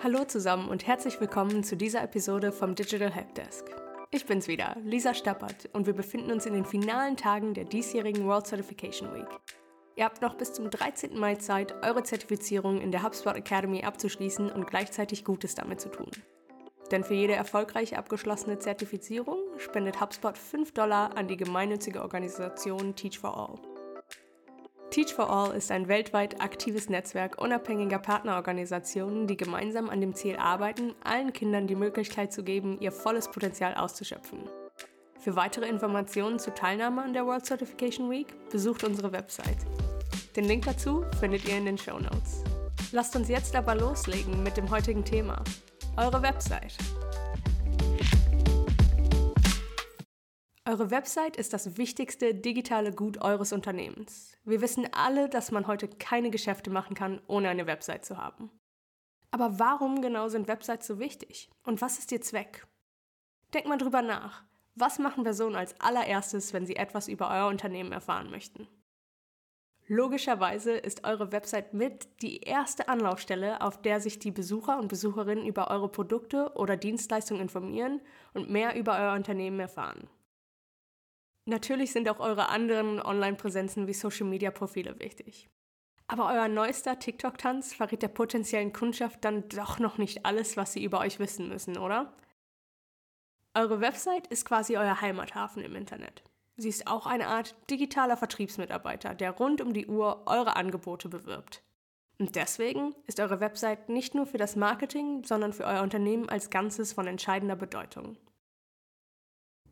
Hallo zusammen und herzlich willkommen zu dieser Episode vom Digital Helpdesk. Ich bin's wieder, Lisa Stappert, und wir befinden uns in den finalen Tagen der diesjährigen World Certification Week. Ihr habt noch bis zum 13. Mai Zeit, eure Zertifizierung in der HubSpot Academy abzuschließen und gleichzeitig Gutes damit zu tun. Denn für jede erfolgreich abgeschlossene Zertifizierung spendet HubSpot 5 Dollar an die gemeinnützige Organisation Teach for All. Teach for All ist ein weltweit aktives Netzwerk unabhängiger Partnerorganisationen, die gemeinsam an dem Ziel arbeiten, allen Kindern die Möglichkeit zu geben, ihr volles Potenzial auszuschöpfen. Für weitere Informationen zur Teilnahme an der World Certification Week besucht unsere Website. Den Link dazu findet ihr in den Show Notes. Lasst uns jetzt aber loslegen mit dem heutigen Thema. Eure Website. Eure Website ist das wichtigste digitale Gut eures Unternehmens. Wir wissen alle, dass man heute keine Geschäfte machen kann, ohne eine Website zu haben. Aber warum genau sind Websites so wichtig? Und was ist ihr Zweck? Denkt mal drüber nach. Was machen Personen als allererstes, wenn sie etwas über euer Unternehmen erfahren möchten? Logischerweise ist eure Website mit die erste Anlaufstelle, auf der sich die Besucher und Besucherinnen über eure Produkte oder Dienstleistungen informieren und mehr über euer Unternehmen erfahren. Natürlich sind auch eure anderen Online-Präsenzen wie Social-Media-Profile wichtig. Aber euer neuester TikTok-Tanz verrät der potenziellen Kundschaft dann doch noch nicht alles, was sie über euch wissen müssen, oder? Eure Website ist quasi euer Heimathafen im Internet. Sie ist auch eine Art digitaler Vertriebsmitarbeiter, der rund um die Uhr eure Angebote bewirbt. Und deswegen ist eure Website nicht nur für das Marketing, sondern für euer Unternehmen als Ganzes von entscheidender Bedeutung.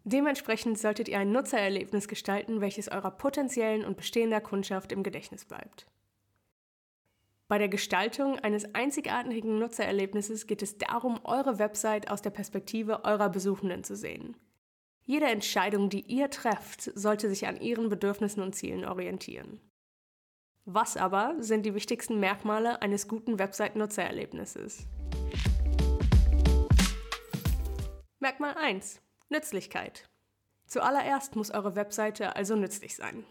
Dementsprechend solltet ihr ein Nutzererlebnis gestalten, welches eurer potenziellen und bestehender Kundschaft im Gedächtnis bleibt. Bei der Gestaltung eines einzigartigen Nutzererlebnisses geht es darum, eure Website aus der Perspektive eurer Besuchenden zu sehen. Jede Entscheidung, die ihr trefft, sollte sich an ihren Bedürfnissen und Zielen orientieren. Was aber sind die wichtigsten Merkmale eines guten Website-Nutzererlebnisses? Merkmal 1. Nützlichkeit. Zuallererst muss eure Webseite also nützlich sein.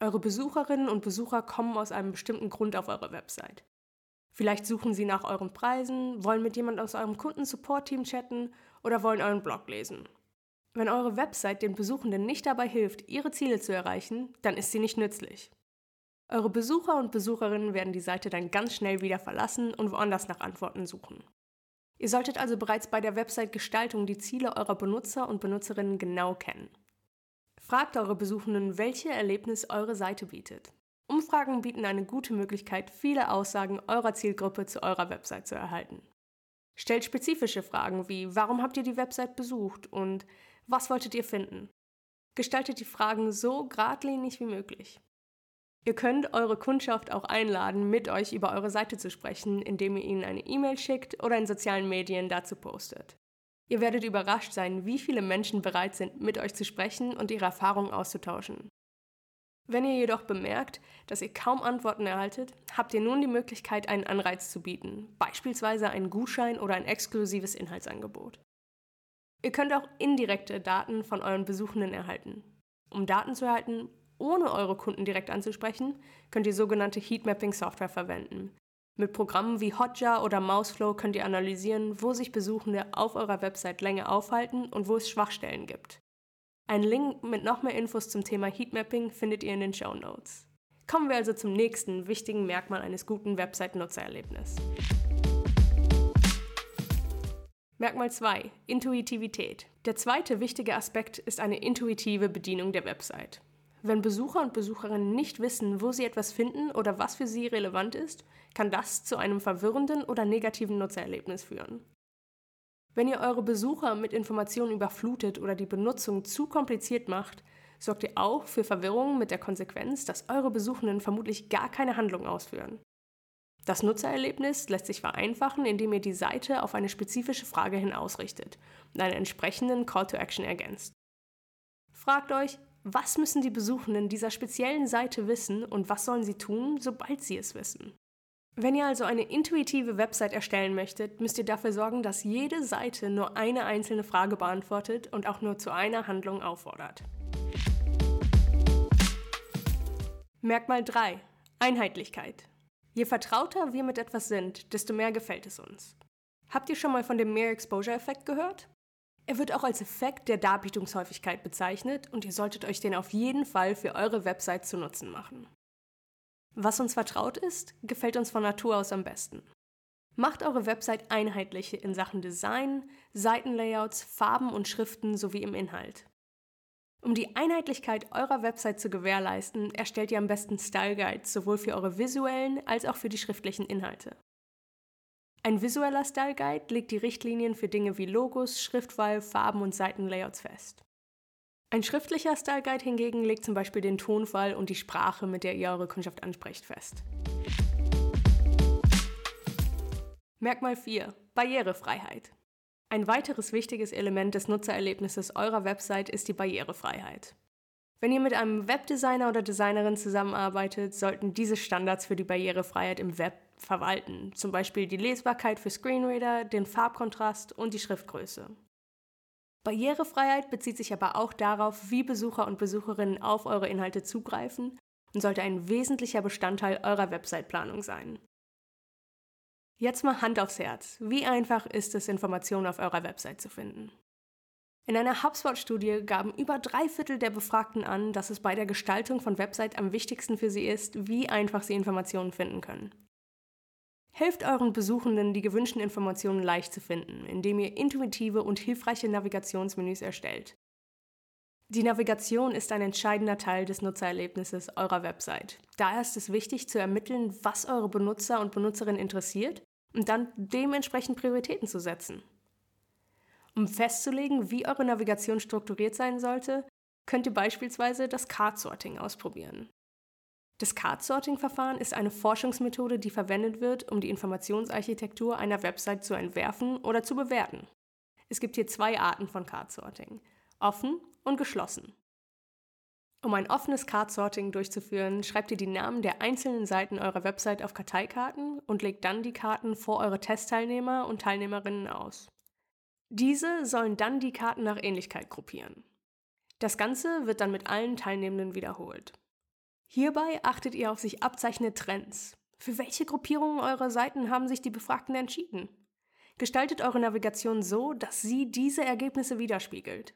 Eure Besucherinnen und Besucher kommen aus einem bestimmten Grund auf eure Website. Vielleicht suchen sie nach euren Preisen, wollen mit jemand aus eurem Kundensupport-Team chatten oder wollen euren Blog lesen. Wenn eure Website den Besuchenden nicht dabei hilft, ihre Ziele zu erreichen, dann ist sie nicht nützlich. Eure Besucher und Besucherinnen werden die Seite dann ganz schnell wieder verlassen und woanders nach Antworten suchen. Ihr solltet also bereits bei der Website-Gestaltung die Ziele eurer Benutzer und Benutzerinnen genau kennen. Fragt eure Besuchenden, welche Erlebnis eure Seite bietet. Umfragen bieten eine gute Möglichkeit, viele Aussagen eurer Zielgruppe zu eurer Website zu erhalten. Stellt spezifische Fragen wie Warum habt ihr die Website besucht und Was wolltet ihr finden? Gestaltet die Fragen so geradlinig wie möglich. Ihr könnt eure Kundschaft auch einladen, mit euch über eure Seite zu sprechen, indem ihr ihnen eine E-Mail schickt oder in sozialen Medien dazu postet. Ihr werdet überrascht sein, wie viele Menschen bereit sind, mit euch zu sprechen und ihre Erfahrungen auszutauschen. Wenn ihr jedoch bemerkt, dass ihr kaum Antworten erhaltet, habt ihr nun die Möglichkeit, einen Anreiz zu bieten, beispielsweise einen Gutschein oder ein exklusives Inhaltsangebot. Ihr könnt auch indirekte Daten von euren Besuchenden erhalten. Um Daten zu erhalten, ohne eure Kunden direkt anzusprechen, könnt ihr sogenannte Heatmapping-Software verwenden. Mit Programmen wie Hotjar oder Mouseflow könnt ihr analysieren, wo sich Besuchende auf eurer Website länger aufhalten und wo es Schwachstellen gibt. Einen Link mit noch mehr Infos zum Thema Heatmapping findet ihr in den Show Notes. Kommen wir also zum nächsten wichtigen Merkmal eines guten Website-Nutzererlebnisses. Merkmal 2. Intuitivität. Der zweite wichtige Aspekt ist eine intuitive Bedienung der Website. Wenn Besucher und Besucherinnen nicht wissen, wo sie etwas finden oder was für sie relevant ist, kann das zu einem verwirrenden oder negativen Nutzererlebnis führen. Wenn ihr eure Besucher mit Informationen überflutet oder die Benutzung zu kompliziert macht, sorgt ihr auch für Verwirrung mit der Konsequenz, dass eure Besuchenden vermutlich gar keine Handlung ausführen. Das Nutzererlebnis lässt sich vereinfachen, indem ihr die Seite auf eine spezifische Frage hin ausrichtet und einen entsprechenden Call to Action ergänzt. Fragt euch, was müssen die Besuchenden dieser speziellen Seite wissen und was sollen sie tun, sobald sie es wissen? Wenn ihr also eine intuitive Website erstellen möchtet, müsst ihr dafür sorgen, dass jede Seite nur eine einzelne Frage beantwortet und auch nur zu einer Handlung auffordert. Merkmal 3. Einheitlichkeit. Je vertrauter wir mit etwas sind, desto mehr gefällt es uns. Habt ihr schon mal von dem Mere Exposure Effekt gehört? Er wird auch als Effekt der Darbietungshäufigkeit bezeichnet und ihr solltet euch den auf jeden Fall für eure Website zu Nutzen machen. Was uns vertraut ist, gefällt uns von Natur aus am besten. Macht eure Website einheitlich in Sachen Design, Seitenlayouts, Farben und Schriften sowie im Inhalt. Um die Einheitlichkeit eurer Website zu gewährleisten, erstellt ihr am besten Style Guides sowohl für eure visuellen als auch für die schriftlichen Inhalte. Ein visueller Style Guide legt die Richtlinien für Dinge wie Logos, Schriftwahl, Farben und Seitenlayouts fest. Ein schriftlicher Style Guide hingegen legt zum Beispiel den Tonfall und die Sprache, mit der ihr eure Kundschaft ansprecht, fest. Merkmal 4. Barrierefreiheit. Ein weiteres wichtiges Element des Nutzererlebnisses eurer Website ist die Barrierefreiheit. Wenn ihr mit einem Webdesigner oder Designerin zusammenarbeitet, sollten diese Standards für die Barrierefreiheit im Web verwalten, zum Beispiel die Lesbarkeit für Screenreader, den Farbkontrast und die Schriftgröße. Barrierefreiheit bezieht sich aber auch darauf, wie Besucher und Besucherinnen auf eure Inhalte zugreifen und sollte ein wesentlicher Bestandteil eurer Website-Planung sein. Jetzt mal Hand aufs Herz. Wie einfach ist es, Informationen auf eurer Website zu finden? In einer HubSpot-Studie gaben über drei Viertel der Befragten an, dass es bei der Gestaltung von Website am wichtigsten für sie ist, wie einfach sie Informationen finden können. Helft euren Besuchenden, die gewünschten Informationen leicht zu finden, indem ihr intuitive und hilfreiche Navigationsmenüs erstellt. Die Navigation ist ein entscheidender Teil des Nutzererlebnisses eurer Website. Daher ist es wichtig zu ermitteln, was eure Benutzer und Benutzerinnen interessiert und dann dementsprechend Prioritäten zu setzen. Um festzulegen, wie eure Navigation strukturiert sein sollte, könnt ihr beispielsweise das Card-Sorting ausprobieren. Das Card-Sorting-Verfahren ist eine Forschungsmethode, die verwendet wird, um die Informationsarchitektur einer Website zu entwerfen oder zu bewerten. Es gibt hier zwei Arten von Card-Sorting, offen und geschlossen. Um ein offenes Card-Sorting durchzuführen, schreibt ihr die Namen der einzelnen Seiten eurer Website auf Karteikarten und legt dann die Karten vor eure Testteilnehmer und Teilnehmerinnen aus. Diese sollen dann die Karten nach Ähnlichkeit gruppieren. Das Ganze wird dann mit allen Teilnehmenden wiederholt. Hierbei achtet ihr auf sich abzeichnende Trends. Für welche Gruppierungen eurer Seiten haben sich die Befragten entschieden? Gestaltet eure Navigation so, dass sie diese Ergebnisse widerspiegelt.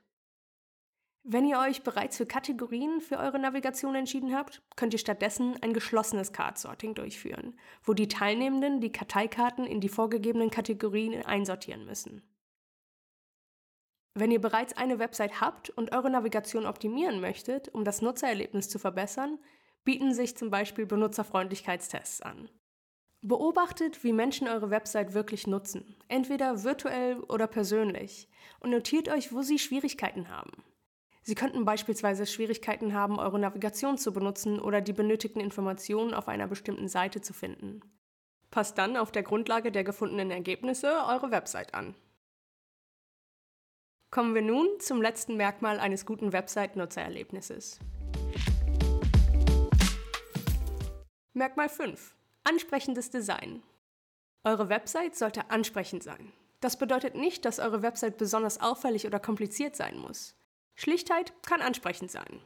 Wenn ihr euch bereits für Kategorien für eure Navigation entschieden habt, könnt ihr stattdessen ein geschlossenes Card-Sorting durchführen, wo die Teilnehmenden die Karteikarten in die vorgegebenen Kategorien einsortieren müssen. Wenn ihr bereits eine Website habt und eure Navigation optimieren möchtet, um das Nutzererlebnis zu verbessern, bieten sich zum Beispiel Benutzerfreundlichkeitstests an. Beobachtet, wie Menschen eure Website wirklich nutzen, entweder virtuell oder persönlich, und notiert euch, wo sie Schwierigkeiten haben. Sie könnten beispielsweise Schwierigkeiten haben, eure Navigation zu benutzen oder die benötigten Informationen auf einer bestimmten Seite zu finden. Passt dann auf der Grundlage der gefundenen Ergebnisse eure Website an. Kommen wir nun zum letzten Merkmal eines guten Website-Nutzererlebnisses. Merkmal 5. Ansprechendes Design. Eure Website sollte ansprechend sein. Das bedeutet nicht, dass eure Website besonders auffällig oder kompliziert sein muss. Schlichtheit kann ansprechend sein.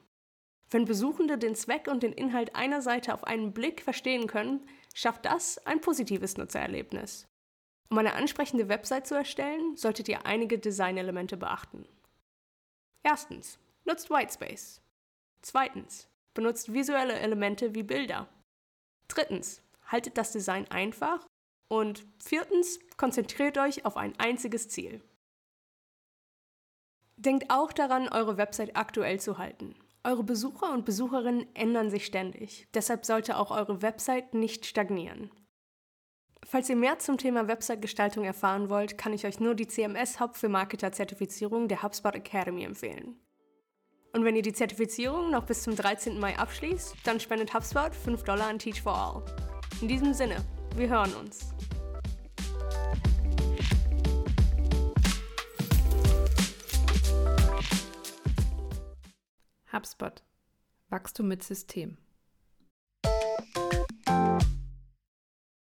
Wenn Besuchende den Zweck und den Inhalt einer Seite auf einen Blick verstehen können, schafft das ein positives Nutzererlebnis. Um eine ansprechende Website zu erstellen, solltet ihr einige Designelemente beachten. Erstens, nutzt Whitespace. Zweitens, benutzt visuelle Elemente wie Bilder. Drittens, haltet das Design einfach. Und viertens, konzentriert euch auf ein einziges Ziel. Denkt auch daran, eure Website aktuell zu halten. Eure Besucher und Besucherinnen ändern sich ständig. Deshalb sollte auch eure Website nicht stagnieren. Falls ihr mehr zum Thema Website-Gestaltung erfahren wollt, kann ich euch nur die CMS Hub für Marketer-Zertifizierung der HubSpot Academy empfehlen. Und wenn ihr die Zertifizierung noch bis zum 13. Mai abschließt, dann spendet HubSpot 5 Dollar an Teach for All. In diesem Sinne, wir hören uns. HubSpot. Wachstum mit System.